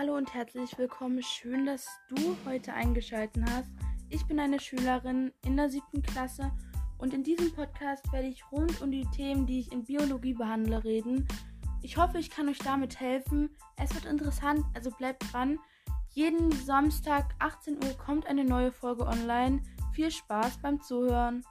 Hallo und herzlich willkommen. Schön, dass du heute eingeschaltet hast. Ich bin eine Schülerin in der siebten Klasse und in diesem Podcast werde ich rund um die Themen, die ich in Biologie behandle, reden. Ich hoffe, ich kann euch damit helfen. Es wird interessant, also bleibt dran. Jeden Samstag 18 Uhr kommt eine neue Folge online. Viel Spaß beim Zuhören.